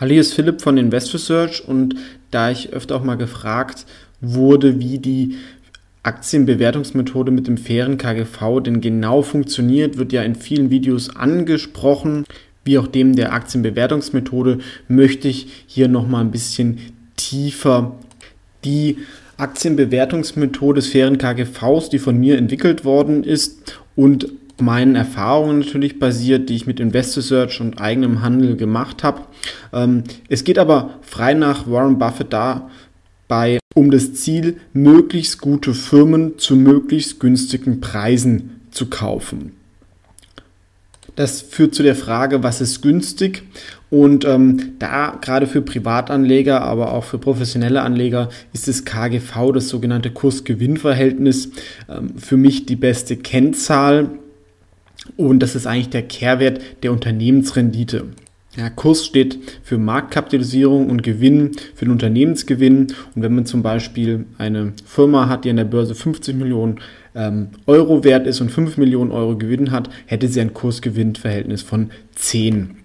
Hallo, hier ist Philipp von Invest Research und da ich öfter auch mal gefragt wurde, wie die Aktienbewertungsmethode mit dem fairen KGV denn genau funktioniert, wird ja in vielen Videos angesprochen. Wie auch dem der Aktienbewertungsmethode möchte ich hier nochmal ein bisschen tiefer die Aktienbewertungsmethode des fairen KGVs, die von mir entwickelt worden ist und meinen Erfahrungen natürlich basiert, die ich mit InvestSearch und eigenem Handel gemacht habe. Ähm, es geht aber frei nach Warren Buffett dabei um das Ziel, möglichst gute Firmen zu möglichst günstigen Preisen zu kaufen. Das führt zu der Frage, was ist günstig? Und ähm, da gerade für Privatanleger, aber auch für professionelle Anleger ist das KGV, das sogenannte Kurs-Gewinn-Verhältnis, ähm, für mich die beste Kennzahl und das ist eigentlich der Kehrwert der Unternehmensrendite. Ja, Kurs steht für Marktkapitalisierung und Gewinn für den Unternehmensgewinn. Und wenn man zum Beispiel eine Firma hat, die an der Börse 50 Millionen ähm, Euro wert ist und 5 Millionen Euro Gewinn hat, hätte sie ein Kursgewinnverhältnis von 10.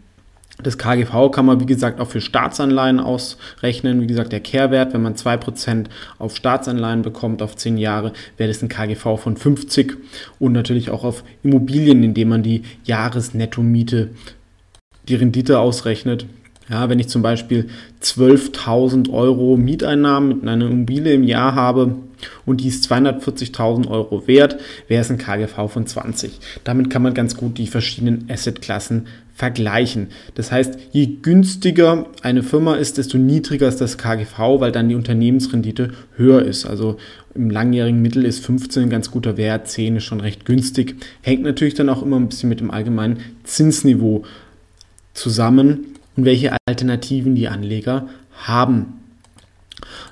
Das KGV kann man, wie gesagt, auch für Staatsanleihen ausrechnen. Wie gesagt, der Kehrwert, wenn man 2% auf Staatsanleihen bekommt auf 10 Jahre, wäre das ein KGV von 50 und natürlich auch auf Immobilien, indem man die Jahresnettomiete, die Rendite ausrechnet. Ja, wenn ich zum Beispiel 12.000 Euro Mieteinnahmen mit einer Immobilie im Jahr habe und die ist 240.000 Euro wert, wäre es ein KGV von 20. Damit kann man ganz gut die verschiedenen Assetklassen vergleichen. Das heißt, je günstiger eine Firma ist, desto niedriger ist das KGV, weil dann die Unternehmensrendite höher ist. Also im langjährigen Mittel ist 15 ein ganz guter Wert, 10 ist schon recht günstig. Hängt natürlich dann auch immer ein bisschen mit dem allgemeinen Zinsniveau zusammen und welche Alternativen die Anleger haben.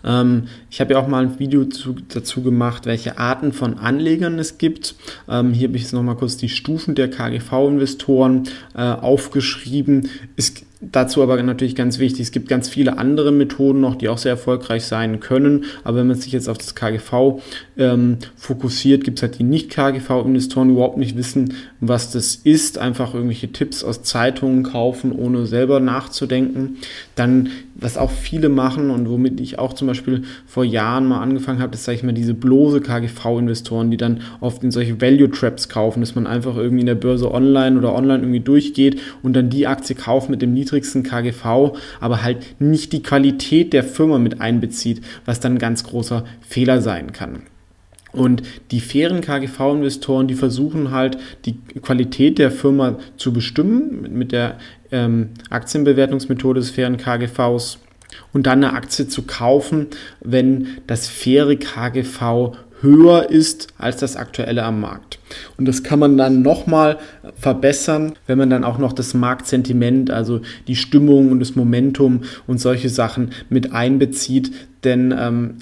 Ähm, ich habe ja auch mal ein Video zu, dazu gemacht, welche Arten von Anlegern es gibt. Ähm, hier habe ich jetzt nochmal kurz die Stufen der KGV-Investoren äh, aufgeschrieben. Es Dazu aber natürlich ganz wichtig, es gibt ganz viele andere Methoden noch, die auch sehr erfolgreich sein können. Aber wenn man sich jetzt auf das KGV ähm, fokussiert, gibt es halt die Nicht-KGV-Investoren, die überhaupt nicht wissen, was das ist. Einfach irgendwelche Tipps aus Zeitungen kaufen, ohne selber nachzudenken. Dann, was auch viele machen und womit ich auch zum Beispiel vor Jahren mal angefangen habe, das sage ich mal, diese bloße KGV-Investoren, die dann oft in solche Value-Traps kaufen, dass man einfach irgendwie in der Börse online oder online irgendwie durchgeht und dann die Aktie kauft mit dem niedrigen niedrigsten KGV, aber halt nicht die Qualität der Firma mit einbezieht, was dann ein ganz großer Fehler sein kann. Und die fairen KGV-Investoren, die versuchen halt die Qualität der Firma zu bestimmen mit der ähm, Aktienbewertungsmethode des fairen KGVs und dann eine Aktie zu kaufen, wenn das faire KGV höher ist als das aktuelle am Markt. Und das kann man dann nochmal verbessern, wenn man dann auch noch das Marktsentiment, also die Stimmung und das Momentum und solche Sachen mit einbezieht. Denn ähm,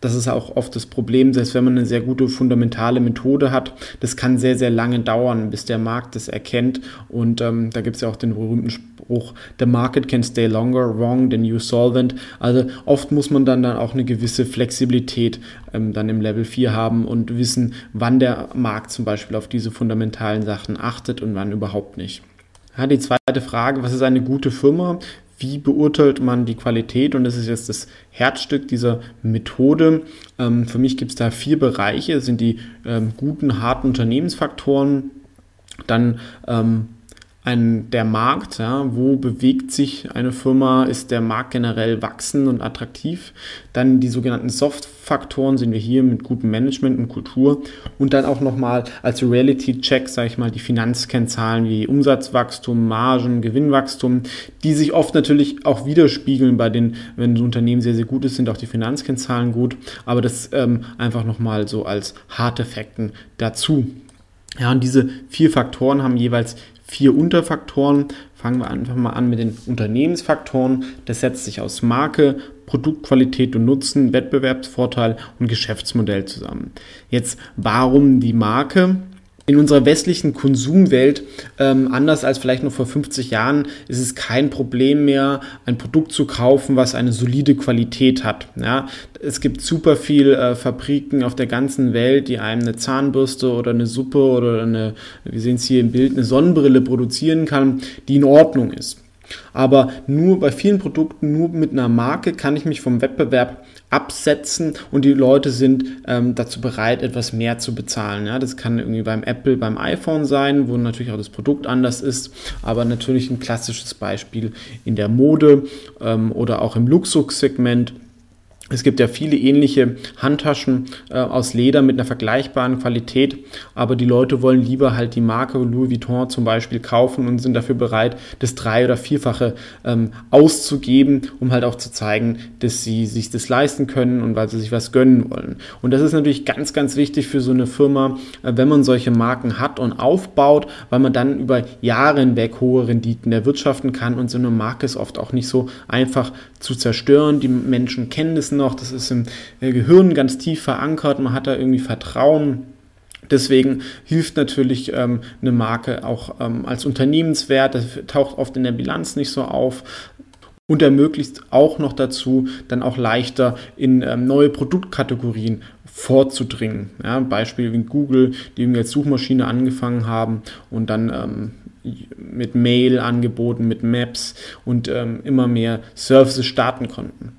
das ist auch oft das Problem, selbst wenn man eine sehr gute fundamentale Methode hat, das kann sehr, sehr lange dauern, bis der Markt das erkennt. Und ähm, da gibt es ja auch den berühmten Spruch, the market can stay longer wrong than you solvent. Also oft muss man dann, dann auch eine gewisse Flexibilität ähm, dann im Level 4 haben und wissen, wann der Markt zum Beispiel auf diese fundamentalen Sachen achtet und wann überhaupt nicht. Ja, die zweite Frage, was ist eine gute Firma? Wie beurteilt man die Qualität? Und das ist jetzt das Herzstück dieser Methode. Ähm, für mich gibt es da vier Bereiche. Das sind die ähm, guten, harten Unternehmensfaktoren, dann ähm, ein, der Markt, ja, wo bewegt sich eine Firma, ist der Markt generell wachsend und attraktiv. Dann die sogenannten Soft-Faktoren sind wir hier mit gutem Management und Kultur. Und dann auch nochmal als Reality-Check, sage ich mal, die Finanzkennzahlen wie Umsatzwachstum, Margen, Gewinnwachstum, die sich oft natürlich auch widerspiegeln bei den, wenn ein Unternehmen sehr, sehr gut ist, sind auch die Finanzkennzahlen gut. Aber das ähm, einfach nochmal so als harte Fakten dazu. Ja, und diese vier Faktoren haben jeweils vier Unterfaktoren. Fangen wir einfach mal an mit den Unternehmensfaktoren. Das setzt sich aus Marke, Produktqualität und Nutzen, Wettbewerbsvorteil und Geschäftsmodell zusammen. Jetzt, warum die Marke? In unserer westlichen Konsumwelt, ähm, anders als vielleicht noch vor 50 Jahren, ist es kein Problem mehr, ein Produkt zu kaufen, was eine solide Qualität hat. Ja? Es gibt super viel äh, Fabriken auf der ganzen Welt, die einem eine Zahnbürste oder eine Suppe oder eine, wir sehen es hier im Bild, eine Sonnenbrille produzieren kann, die in Ordnung ist. Aber nur bei vielen Produkten, nur mit einer Marke kann ich mich vom Wettbewerb absetzen und die Leute sind ähm, dazu bereit, etwas mehr zu bezahlen. Ja, das kann irgendwie beim Apple, beim iPhone sein, wo natürlich auch das Produkt anders ist, aber natürlich ein klassisches Beispiel in der Mode ähm, oder auch im Luxussegment es gibt ja viele ähnliche Handtaschen äh, aus Leder mit einer vergleichbaren Qualität, aber die Leute wollen lieber halt die Marke Louis Vuitton zum Beispiel kaufen und sind dafür bereit, das drei- oder vierfache ähm, auszugeben, um halt auch zu zeigen, dass sie sich das leisten können und weil sie sich was gönnen wollen. Und das ist natürlich ganz, ganz wichtig für so eine Firma, äh, wenn man solche Marken hat und aufbaut, weil man dann über Jahre hinweg hohe Renditen erwirtschaften kann und so eine Marke ist oft auch nicht so einfach zu zerstören. Die Menschen kennen das noch, das ist im äh, Gehirn ganz tief verankert, man hat da irgendwie Vertrauen. Deswegen hilft natürlich ähm, eine Marke auch ähm, als Unternehmenswert, das taucht oft in der Bilanz nicht so auf und ermöglicht auch noch dazu, dann auch leichter in ähm, neue Produktkategorien vorzudringen. Ja, Beispiel wie Google, die irgendwie als Suchmaschine angefangen haben und dann ähm, mit Mail-Angeboten, mit Maps und ähm, immer mehr Services starten konnten.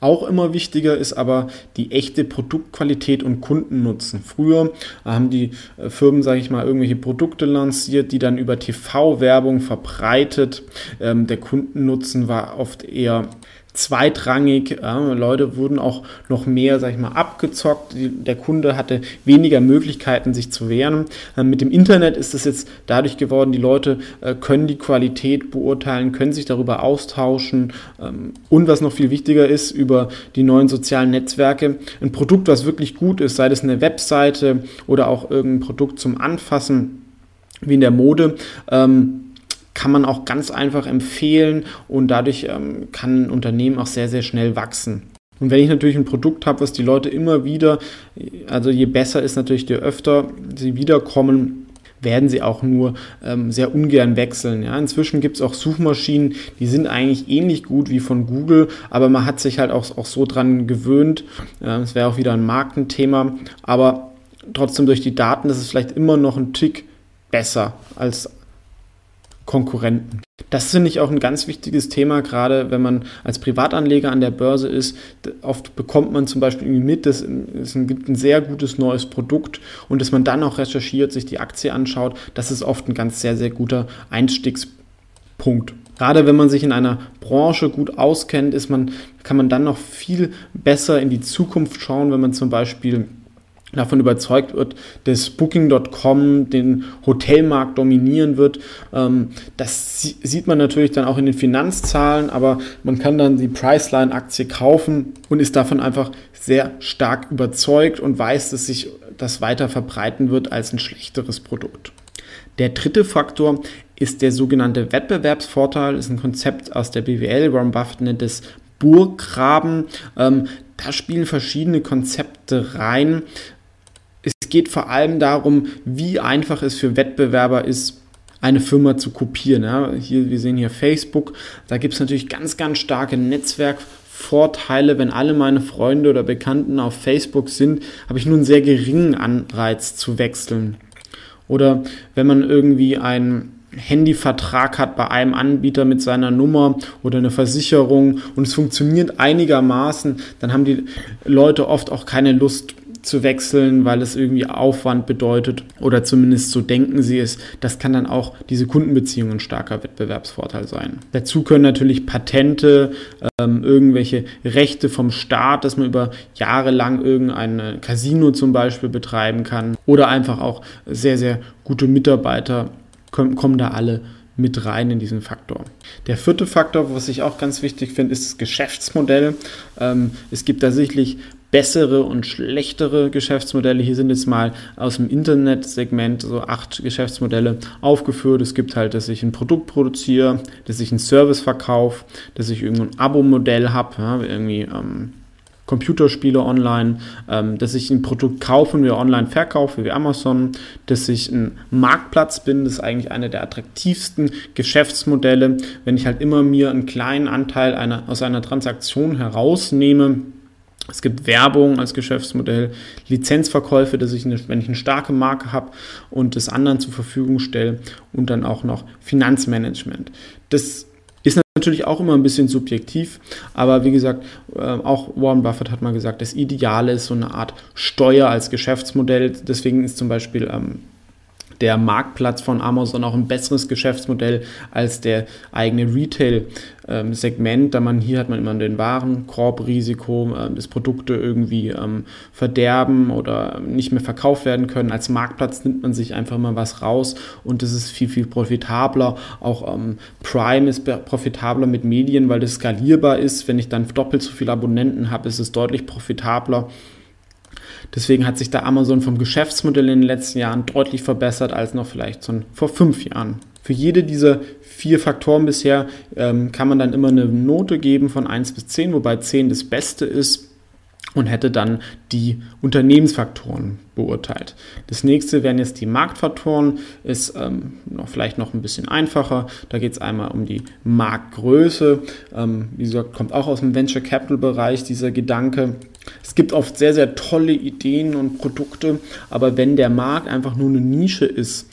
Auch immer wichtiger ist aber die echte Produktqualität und Kundennutzen. Früher haben die äh, Firmen, sage ich mal, irgendwelche Produkte lanciert, die dann über TV-Werbung verbreitet. Ähm, der Kundennutzen war oft eher zweitrangig. Ja, Leute wurden auch noch mehr, sag ich mal, abgezockt. Der Kunde hatte weniger Möglichkeiten, sich zu wehren. Ähm, mit dem Internet ist es jetzt dadurch geworden, die Leute äh, können die Qualität beurteilen, können sich darüber austauschen ähm, und was noch viel wichtiger ist, über die neuen sozialen Netzwerke. Ein Produkt, was wirklich gut ist, sei es eine Webseite oder auch irgendein Produkt zum Anfassen, wie in der Mode, ähm, kann man auch ganz einfach empfehlen und dadurch ähm, kann ein Unternehmen auch sehr, sehr schnell wachsen. Und wenn ich natürlich ein Produkt habe, was die Leute immer wieder, also je besser ist natürlich, je öfter sie wiederkommen, werden sie auch nur ähm, sehr ungern wechseln. Ja, inzwischen gibt es auch Suchmaschinen, die sind eigentlich ähnlich gut wie von Google, aber man hat sich halt auch, auch so dran gewöhnt. Es äh, wäre auch wieder ein Markenthema, aber trotzdem durch die Daten ist es vielleicht immer noch ein Tick besser als Konkurrenten. Das finde ich auch ein ganz wichtiges Thema, gerade wenn man als Privatanleger an der Börse ist. Oft bekommt man zum Beispiel mit, dass es gibt ein sehr gutes neues Produkt und dass man dann auch recherchiert, sich die Aktie anschaut. Das ist oft ein ganz sehr, sehr guter Einstiegspunkt. Gerade wenn man sich in einer Branche gut auskennt, ist man, kann man dann noch viel besser in die Zukunft schauen, wenn man zum Beispiel davon überzeugt wird, dass Booking.com den Hotelmarkt dominieren wird. Ähm, das sieht man natürlich dann auch in den Finanzzahlen, aber man kann dann die Priceline-Aktie kaufen und ist davon einfach sehr stark überzeugt und weiß, dass sich das weiter verbreiten wird als ein schlechteres Produkt. Der dritte Faktor ist der sogenannte Wettbewerbsvorteil, das ist ein Konzept aus der BWL. Warren Buffett nennt es Burggraben. Ähm, da spielen verschiedene Konzepte rein. Es geht vor allem darum, wie einfach es für Wettbewerber ist, eine Firma zu kopieren. Ja, hier, wir sehen hier Facebook. Da gibt es natürlich ganz, ganz starke Netzwerkvorteile. Wenn alle meine Freunde oder Bekannten auf Facebook sind, habe ich nur einen sehr geringen Anreiz zu wechseln. Oder wenn man irgendwie einen Handyvertrag hat bei einem Anbieter mit seiner Nummer oder eine Versicherung und es funktioniert einigermaßen, dann haben die Leute oft auch keine Lust zu wechseln, weil es irgendwie Aufwand bedeutet oder zumindest so denken sie es. Das kann dann auch diese Kundenbeziehung ein starker Wettbewerbsvorteil sein. Dazu können natürlich Patente, ähm, irgendwelche Rechte vom Staat, dass man über Jahre lang irgendein Casino zum Beispiel betreiben kann oder einfach auch sehr, sehr gute Mitarbeiter kommen, kommen da alle mit rein in diesen Faktor. Der vierte Faktor, was ich auch ganz wichtig finde, ist das Geschäftsmodell. Ähm, es gibt tatsächlich bessere und schlechtere Geschäftsmodelle. Hier sind jetzt mal aus dem Internetsegment so acht Geschäftsmodelle aufgeführt. Es gibt halt, dass ich ein Produkt produziere, dass ich einen Service verkaufe, dass ich irgendein Abo-Modell habe, ja, irgendwie ähm, Computerspiele online, ähm, dass ich ein Produkt kaufe und wir online verkaufe, wie Amazon, dass ich ein Marktplatz bin, das ist eigentlich eine der attraktivsten Geschäftsmodelle, wenn ich halt immer mir einen kleinen Anteil einer, aus einer Transaktion herausnehme es gibt Werbung als Geschäftsmodell, Lizenzverkäufe, dass ich eine, wenn ich eine starke Marke habe und das anderen zur Verfügung stelle und dann auch noch Finanzmanagement. Das Ist natürlich auch immer ein bisschen subjektiv, aber wie gesagt, äh, auch Warren Buffett hat mal gesagt, das Ideale ist so eine Art Steuer als Geschäftsmodell. Deswegen ist zum Beispiel ähm, der Marktplatz von Amazon auch ein besseres Geschäftsmodell als der eigene Retail-Segment, da man hier hat man immer den Warenkorbrisiko, äh, dass Produkte irgendwie ähm, verderben oder nicht mehr verkauft werden können. Als Marktplatz nimmt man sich einfach mal was raus und das ist viel, viel profitabler. Auch ähm, Prime ist profitabler mit Medien, weil das skalierbar ist. Wenn ich dann doppelt so viele Abonnenten habe, ist es deutlich profitabler. Deswegen hat sich da Amazon vom Geschäftsmodell in den letzten Jahren deutlich verbessert als noch vielleicht so vor fünf Jahren. Für jede dieser vier Faktoren bisher ähm, kann man dann immer eine Note geben von 1 bis 10, wobei 10 das Beste ist und hätte dann die Unternehmensfaktoren beurteilt. Das nächste wären jetzt die Marktfaktoren, ist ähm, noch, vielleicht noch ein bisschen einfacher. Da geht es einmal um die Marktgröße. Ähm, wie gesagt, kommt auch aus dem Venture Capital Bereich dieser Gedanke. Es gibt oft sehr, sehr tolle Ideen und Produkte, aber wenn der Markt einfach nur eine Nische ist,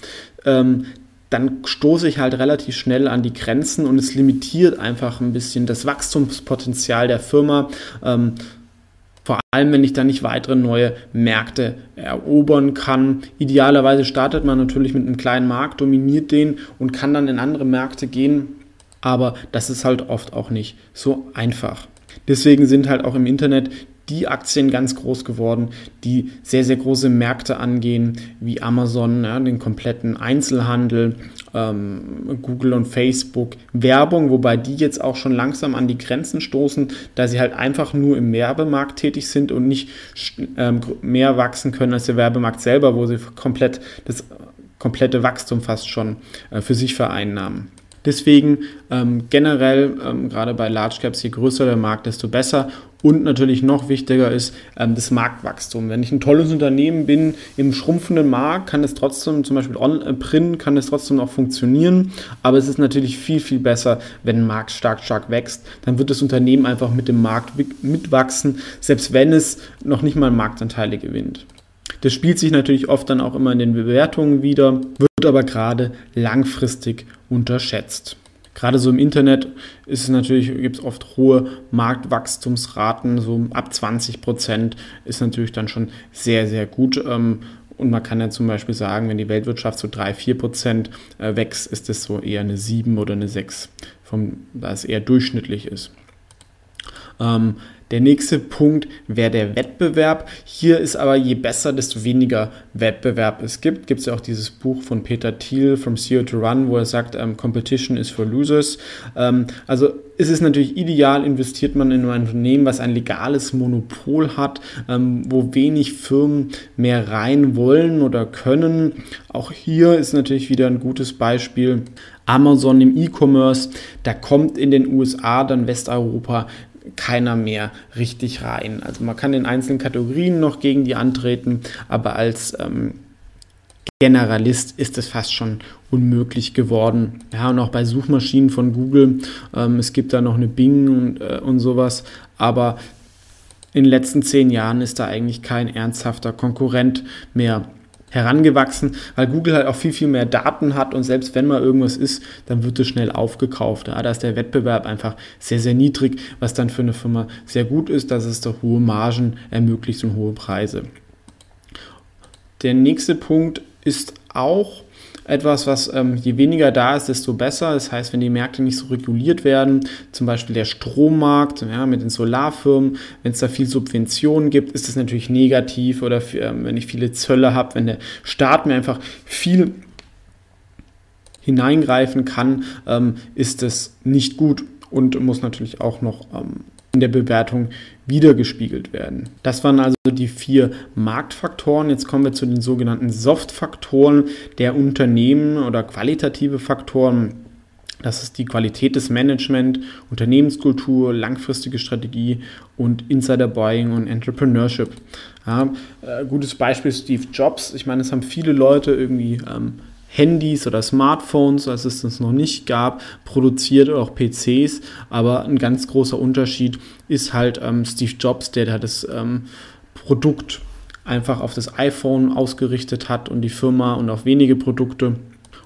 ähm, dann stoße ich halt relativ schnell an die Grenzen und es limitiert einfach ein bisschen das Wachstumspotenzial der Firma. Ähm, vor allem, wenn ich dann nicht weitere neue Märkte erobern kann. Idealerweise startet man natürlich mit einem kleinen Markt, dominiert den und kann dann in andere Märkte gehen. Aber das ist halt oft auch nicht so einfach. Deswegen sind halt auch im Internet die Aktien ganz groß geworden, die sehr, sehr große Märkte angehen, wie Amazon, ja, den kompletten Einzelhandel, ähm, Google und Facebook, Werbung, wobei die jetzt auch schon langsam an die Grenzen stoßen, da sie halt einfach nur im Werbemarkt tätig sind und nicht ähm, mehr wachsen können als der Werbemarkt selber, wo sie komplett das komplette Wachstum fast schon äh, für sich vereinnahmen. Deswegen ähm, generell, ähm, gerade bei Large Caps, je größer der Markt, desto besser. Und natürlich noch wichtiger ist ähm, das Marktwachstum. Wenn ich ein tolles Unternehmen bin im schrumpfenden Markt, kann es trotzdem, zum Beispiel on, äh, Print, kann es trotzdem auch funktionieren. Aber es ist natürlich viel, viel besser, wenn ein Markt stark, stark wächst. Dann wird das Unternehmen einfach mit dem Markt mitwachsen, selbst wenn es noch nicht mal Marktanteile gewinnt. Das spielt sich natürlich oft dann auch immer in den Bewertungen wieder, wird aber gerade langfristig unterschätzt. Gerade so im Internet ist es natürlich, gibt es oft hohe Marktwachstumsraten, so ab 20 Prozent ist natürlich dann schon sehr, sehr gut. Ähm, und man kann ja zum Beispiel sagen, wenn die Weltwirtschaft so 3, 4 Prozent äh, wächst, ist das so eher eine 7 oder eine 6, vom, da es eher durchschnittlich ist. Ähm, der nächste Punkt wäre der Wettbewerb. Hier ist aber je besser, desto weniger Wettbewerb es gibt. Gibt es ja auch dieses Buch von Peter Thiel, From Zero to Run, wo er sagt, ähm, Competition is for Losers. Ähm, also ist es natürlich ideal, investiert man in ein Unternehmen, was ein legales Monopol hat, ähm, wo wenig Firmen mehr rein wollen oder können. Auch hier ist natürlich wieder ein gutes Beispiel. Amazon im E-Commerce, da kommt in den USA dann Westeuropa keiner mehr richtig rein. Also man kann in einzelnen Kategorien noch gegen die antreten, aber als ähm, Generalist ist es fast schon unmöglich geworden. Ja, und auch bei Suchmaschinen von Google, ähm, es gibt da noch eine Bing und, äh, und sowas, aber in den letzten zehn Jahren ist da eigentlich kein ernsthafter Konkurrent mehr herangewachsen, weil Google halt auch viel, viel mehr Daten hat und selbst wenn mal irgendwas ist, dann wird es schnell aufgekauft. Ja, da ist der Wettbewerb einfach sehr, sehr niedrig, was dann für eine Firma sehr gut ist, dass es da hohe Margen ermöglicht und hohe Preise. Der nächste Punkt ist auch, etwas, was ähm, je weniger da ist, desto besser. Das heißt, wenn die Märkte nicht so reguliert werden, zum Beispiel der Strommarkt ja, mit den Solarfirmen, wenn es da viel Subventionen gibt, ist das natürlich negativ oder ähm, wenn ich viele Zölle habe, wenn der Staat mir einfach viel hineingreifen kann, ähm, ist das nicht gut und muss natürlich auch noch ähm, in der Bewertung wiedergespiegelt werden. Das waren also die vier Marktfaktoren. Jetzt kommen wir zu den sogenannten Soft-Faktoren der Unternehmen oder qualitative Faktoren. Das ist die Qualität des Management, Unternehmenskultur, langfristige Strategie und Insider Buying und Entrepreneurship. Ja, äh, gutes Beispiel Steve Jobs. Ich meine, es haben viele Leute irgendwie ähm, Handys oder Smartphones, als es das noch nicht gab, produziert oder auch PCs. Aber ein ganz großer Unterschied ist halt ähm, Steve Jobs, der da das ähm, Produkt einfach auf das iPhone ausgerichtet hat und die Firma und auf wenige Produkte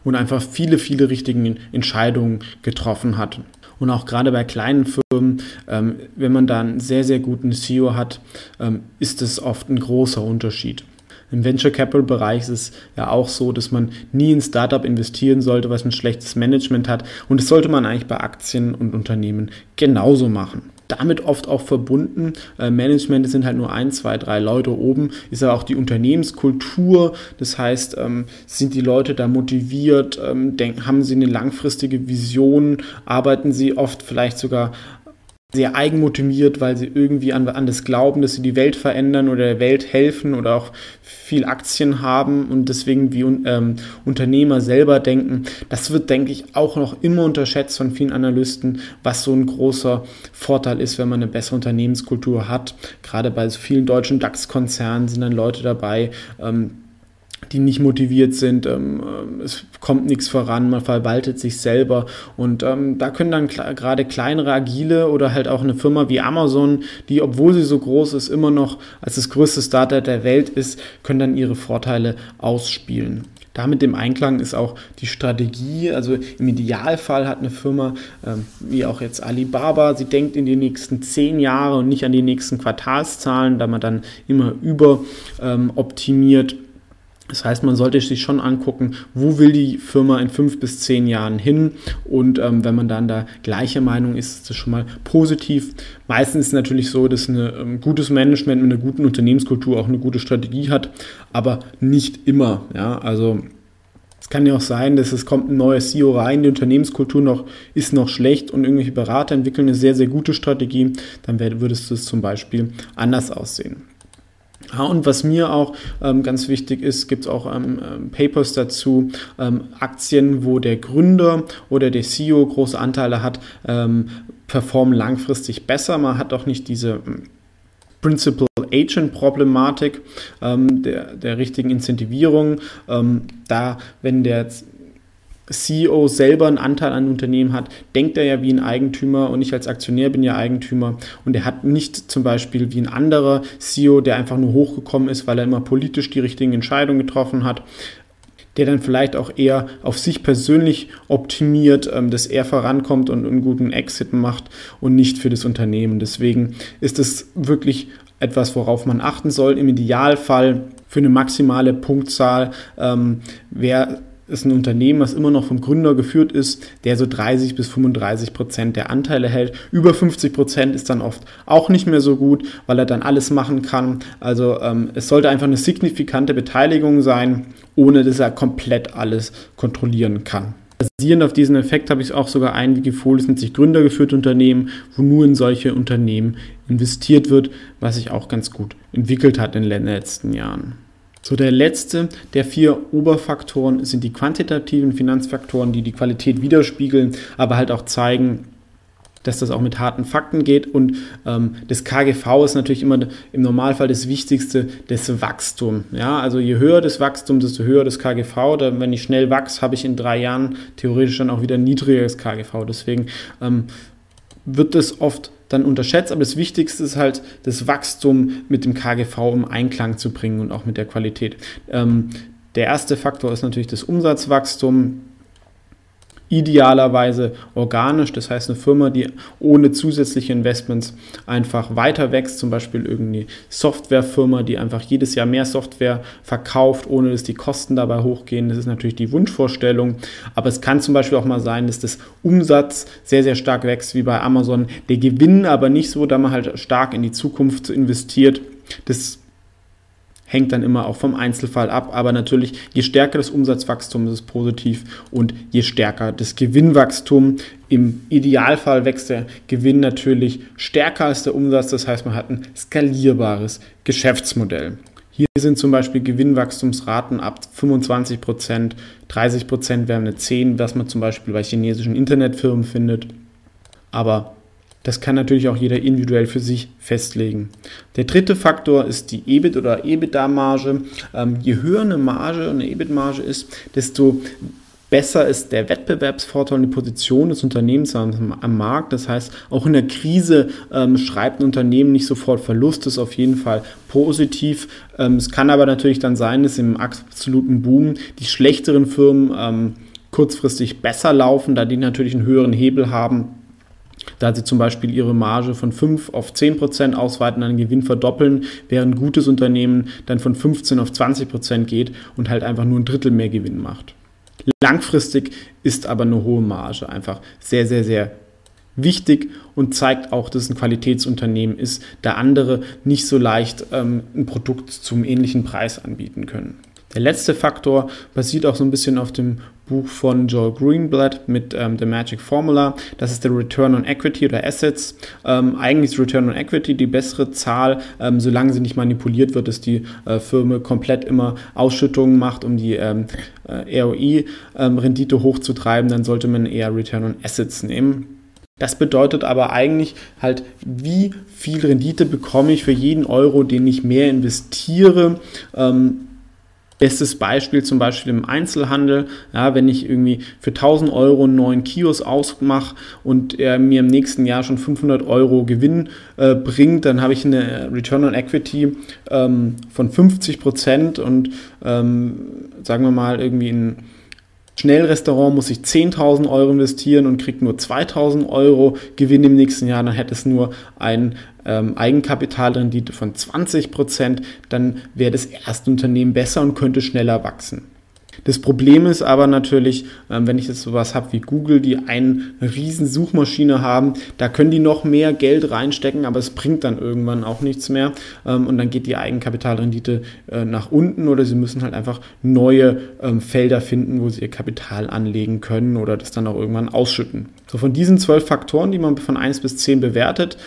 und einfach viele, viele richtige Entscheidungen getroffen hat. Und auch gerade bei kleinen Firmen, ähm, wenn man da einen sehr, sehr guten CEO hat, ähm, ist das oft ein großer Unterschied. Im Venture Capital Bereich ist es ja auch so, dass man nie in Startup investieren sollte, was ein schlechtes Management hat. Und das sollte man eigentlich bei Aktien und Unternehmen genauso machen damit oft auch verbunden. Äh, Management sind halt nur ein, zwei, drei Leute oben, ist aber auch die Unternehmenskultur. Das heißt, ähm, sind die Leute da motiviert, ähm, denken, haben sie eine langfristige Vision, arbeiten sie oft vielleicht sogar sehr eigenmotiviert, weil sie irgendwie an, an das glauben, dass sie die Welt verändern oder der Welt helfen oder auch viel Aktien haben und deswegen wie ähm, Unternehmer selber denken. Das wird, denke ich, auch noch immer unterschätzt von vielen Analysten, was so ein großer Vorteil ist, wenn man eine bessere Unternehmenskultur hat. Gerade bei so vielen deutschen DAX-Konzernen sind dann Leute dabei, ähm, die nicht motiviert sind, ähm, äh, es kommt nichts voran, man verwaltet sich selber. Und ähm, da können dann gerade kleinere Agile oder halt auch eine Firma wie Amazon, die obwohl sie so groß ist, immer noch als das größte Startup der Welt ist, können dann ihre Vorteile ausspielen. Damit im Einklang ist auch die Strategie, also im Idealfall hat eine Firma, ähm, wie auch jetzt Alibaba, sie denkt in die nächsten zehn Jahre und nicht an die nächsten Quartalszahlen, da man dann immer über ähm, optimiert das heißt, man sollte sich schon angucken, wo will die Firma in fünf bis zehn Jahren hin. Und ähm, wenn man dann da gleicher Meinung ist, ist das schon mal positiv. Meistens ist es natürlich so, dass ein ähm, gutes Management mit einer guten Unternehmenskultur auch eine gute Strategie hat, aber nicht immer. Ja, also es kann ja auch sein, dass es kommt ein neues CEO rein, die Unternehmenskultur noch, ist noch schlecht und irgendwelche Berater entwickeln eine sehr, sehr gute Strategie. Dann würdest du es zum Beispiel anders aussehen. Ja, und was mir auch ähm, ganz wichtig ist, gibt es auch ähm, ähm, Papers dazu, ähm, Aktien, wo der Gründer oder der CEO große Anteile hat, ähm, performen langfristig besser. Man hat auch nicht diese ähm, Principal Agent Problematik der, der richtigen Incentivierung. da, wenn der CEO selber einen Anteil an Unternehmen hat, denkt er ja wie ein Eigentümer und ich als Aktionär bin ja Eigentümer und er hat nicht zum Beispiel wie ein anderer CEO, der einfach nur hochgekommen ist, weil er immer politisch die richtigen Entscheidungen getroffen hat, der dann vielleicht auch eher auf sich persönlich optimiert, ähm, dass er vorankommt und einen guten Exit macht und nicht für das Unternehmen. Deswegen ist es wirklich etwas, worauf man achten soll. Im Idealfall für eine maximale Punktzahl ähm, wäre ist ein Unternehmen, was immer noch vom Gründer geführt ist, der so 30 bis 35 Prozent der Anteile hält. Über 50 Prozent ist dann oft auch nicht mehr so gut, weil er dann alles machen kann. Also ähm, es sollte einfach eine signifikante Beteiligung sein, ohne dass er komplett alles kontrollieren kann. Basierend auf diesen Effekt habe ich auch sogar ein Wikifolio sind sich gründergeführte Unternehmen, wo nur in solche Unternehmen investiert wird, was sich auch ganz gut entwickelt hat in den letzten Jahren. So, der letzte der vier Oberfaktoren sind die quantitativen Finanzfaktoren, die die Qualität widerspiegeln, aber halt auch zeigen, dass das auch mit harten Fakten geht. Und ähm, das KGV ist natürlich immer im Normalfall das Wichtigste, das Wachstum. Ja, also je höher das Wachstum, desto höher das KGV. Da, wenn ich schnell wachse, habe ich in drei Jahren theoretisch dann auch wieder ein niedrigeres KGV. Deswegen ähm, wird das oft dann unterschätzt, aber das Wichtigste ist halt, das Wachstum mit dem KGV im Einklang zu bringen und auch mit der Qualität. Ähm, der erste Faktor ist natürlich das Umsatzwachstum idealerweise organisch, das heißt eine Firma, die ohne zusätzliche Investments einfach weiter wächst, zum Beispiel irgendeine Softwarefirma, die einfach jedes Jahr mehr Software verkauft, ohne dass die Kosten dabei hochgehen. Das ist natürlich die Wunschvorstellung, aber es kann zum Beispiel auch mal sein, dass das Umsatz sehr, sehr stark wächst, wie bei Amazon, der Gewinn aber nicht so, da man halt stark in die Zukunft investiert. Das hängt dann immer auch vom Einzelfall ab. Aber natürlich, je stärker das Umsatzwachstum ist es positiv und je stärker das Gewinnwachstum. Im Idealfall wächst der Gewinn natürlich stärker als der Umsatz. Das heißt, man hat ein skalierbares Geschäftsmodell. Hier sind zum Beispiel Gewinnwachstumsraten ab 25 Prozent, 30 Prozent wären eine 10, was man zum Beispiel bei chinesischen Internetfirmen findet. Aber das kann natürlich auch jeder individuell für sich festlegen. Der dritte Faktor ist die EBIT oder EBITDA-Marge. Ähm, je höher eine Marge eine EBIT-Marge ist, desto besser ist der Wettbewerbsvorteil und die Position des Unternehmens am, am Markt. Das heißt, auch in der Krise ähm, schreibt ein Unternehmen nicht sofort Verlust, ist auf jeden Fall positiv. Ähm, es kann aber natürlich dann sein, dass im absoluten Boom die schlechteren Firmen ähm, kurzfristig besser laufen, da die natürlich einen höheren Hebel haben Da sie zum Beispiel ihre Marge von 5 auf 10 Prozent ausweiten, einen Gewinn verdoppeln, während ein gutes Unternehmen dann von 15 auf 20 Prozent geht und halt einfach nur ein Drittel mehr Gewinn macht. Langfristig ist aber eine hohe Marge einfach sehr, sehr, sehr wichtig und zeigt auch, dass es ein Qualitätsunternehmen ist, da andere nicht so leicht ähm, ein Produkt zum ähnlichen Preis anbieten können. Der letzte Faktor basiert auch so ein bisschen auf dem Buch von Joel Greenblatt mit ähm, The Magic Formula. Das ist der Return on Equity oder Assets. Ähm, eigentlich ist Return on Equity die bessere Zahl, ähm, solange sie nicht manipuliert wird, dass die äh, Firma komplett immer Ausschüttungen macht, um die ähm, äh, ROI-Rendite ähm, hochzutreiben. Dann sollte man eher Return on Assets nehmen. Das bedeutet aber eigentlich halt, wie viel Rendite bekomme ich für jeden Euro, den ich mehr investiere. Ähm, Bestes Beispiel zum Beispiel im Einzelhandel, ja, wenn ich irgendwie für 1000 Euro einen neuen Kiosk ausmache und er mir im nächsten Jahr schon 500 Euro Gewinn äh, bringt, dann habe ich eine Return on Equity ähm, von 50 Prozent und ähm, sagen wir mal irgendwie ein Schnellrestaurant muss ich 10.000 Euro investieren und kriegt nur 2.000 Euro Gewinn im nächsten Jahr, dann hätte es nur ein ähm, Eigenkapitalrendite von 20 Prozent, dann wäre das erste Unternehmen besser und könnte schneller wachsen. Das Problem ist aber natürlich, ähm, wenn ich jetzt sowas habe wie Google, die eine riesen Suchmaschine haben, da können die noch mehr Geld reinstecken, aber es bringt dann irgendwann auch nichts mehr ähm, und dann geht die Eigenkapitalrendite äh, nach unten oder sie müssen halt einfach neue ähm, Felder finden, wo sie ihr Kapital anlegen können oder das dann auch irgendwann ausschütten. So von diesen zwölf Faktoren, die man von 1 bis 10 bewertet,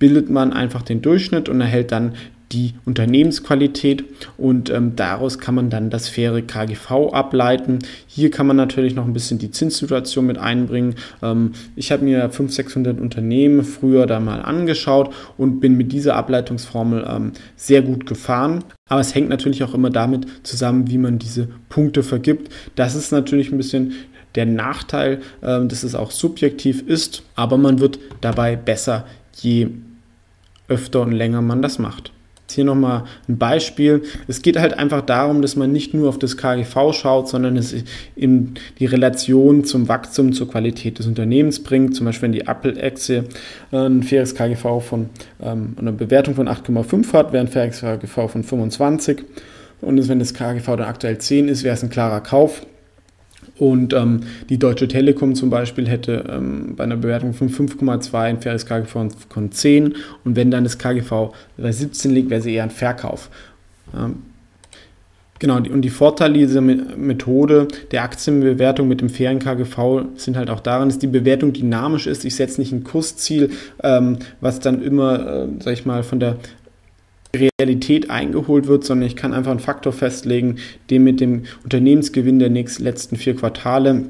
bildet man einfach den Durchschnitt und erhält dann die Unternehmensqualität und ähm, daraus kann man dann das faire KGV ableiten. Hier kann man natürlich noch ein bisschen die Zinssituation mit einbringen. Ähm, ich habe mir 500, 600 Unternehmen früher da mal angeschaut und bin mit dieser Ableitungsformel ähm, sehr gut gefahren. Aber es hängt natürlich auch immer damit zusammen, wie man diese Punkte vergibt. Das ist natürlich ein bisschen der Nachteil, ähm, dass es auch subjektiv ist, aber man wird dabei besser, je öfter und länger man das macht. Hier nochmal ein Beispiel. Es geht halt einfach darum, dass man nicht nur auf das KGV schaut, sondern es in die Relation zum Wachstum, zur Qualität des Unternehmens bringt. Zum Beispiel, wenn die Apple-Aktie äh, ein faires KGV von ähm, eine Bewertung von 8,5 hat, wäre ein faires KGV von 25. Und wenn das KGV dann aktuell 10 ist, wäre es ein klarer Kauf. Und ähm, die Deutsche Telekom zum Beispiel hätte ähm, bei einer Bewertung von 5,2 ein faires KGV von 10 und wenn dann das KGV bei 17 liegt, wäre sie eher ein Verkauf. Ähm, genau, und die Vorteile dieser Methode der Aktienbewertung mit dem fairen KGV sind halt auch daran, dass die Bewertung dynamisch ist. Ich setze nicht ein Kursziel, ähm, was dann immer, äh, sag ich mal, von der Realität eingeholt wird, sondern ich kann einfach einen Faktor festlegen, den mit dem Unternehmensgewinn der nächsten, letzten vier Quartale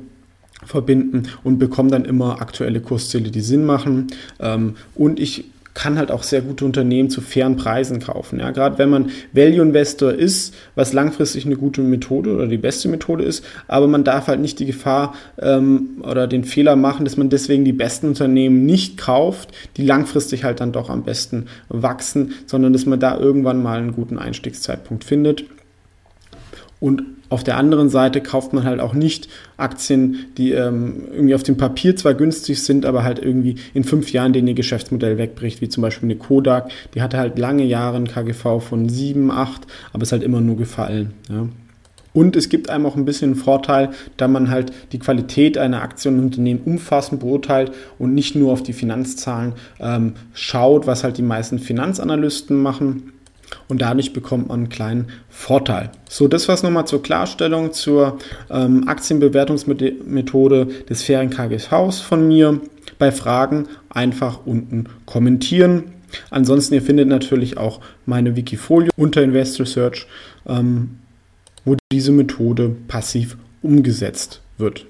verbinden und bekomme dann immer aktuelle Kursziele, die Sinn machen. Ähm, und ich kann halt auch sehr gute Unternehmen zu fairen Preisen kaufen. Ja, gerade wenn man Value Investor ist, was langfristig eine gute Methode oder die beste Methode ist, aber man darf halt nicht die Gefahr ähm, oder den Fehler machen, dass man deswegen die besten Unternehmen nicht kauft, die langfristig halt dann doch am besten wachsen, sondern dass man da irgendwann mal einen guten Einstiegszeitpunkt findet. Und auf der anderen Seite kauft man halt auch nicht Aktien, die ähm, irgendwie auf dem Papier zwar günstig sind, aber halt irgendwie in fünf Jahren denen ihr Geschäftsmodell wegbricht, wie zum Beispiel eine Kodak. Die hatte halt lange Jahre ein KGV von 7, 8, aber ist halt immer nur gefallen. Ja. Und es gibt einem auch ein bisschen einen Vorteil, da man halt die Qualität einer Aktie und Unternehmen umfassend beurteilt und nicht nur auf die Finanzzahlen ähm, schaut, was halt die meisten Finanzanalysten machen und dadurch bekommt man einen kleinen Vorteil. So, das war es nochmal zur Klarstellung zur ähm, Aktienbewertungsmethode des fairen KGVs von mir. Bei Fragen einfach unten kommentieren. Ansonsten, ihr findet natürlich auch meine Wikifolio unter Investor Search, ähm, wo diese Methode passiv umgesetzt wird.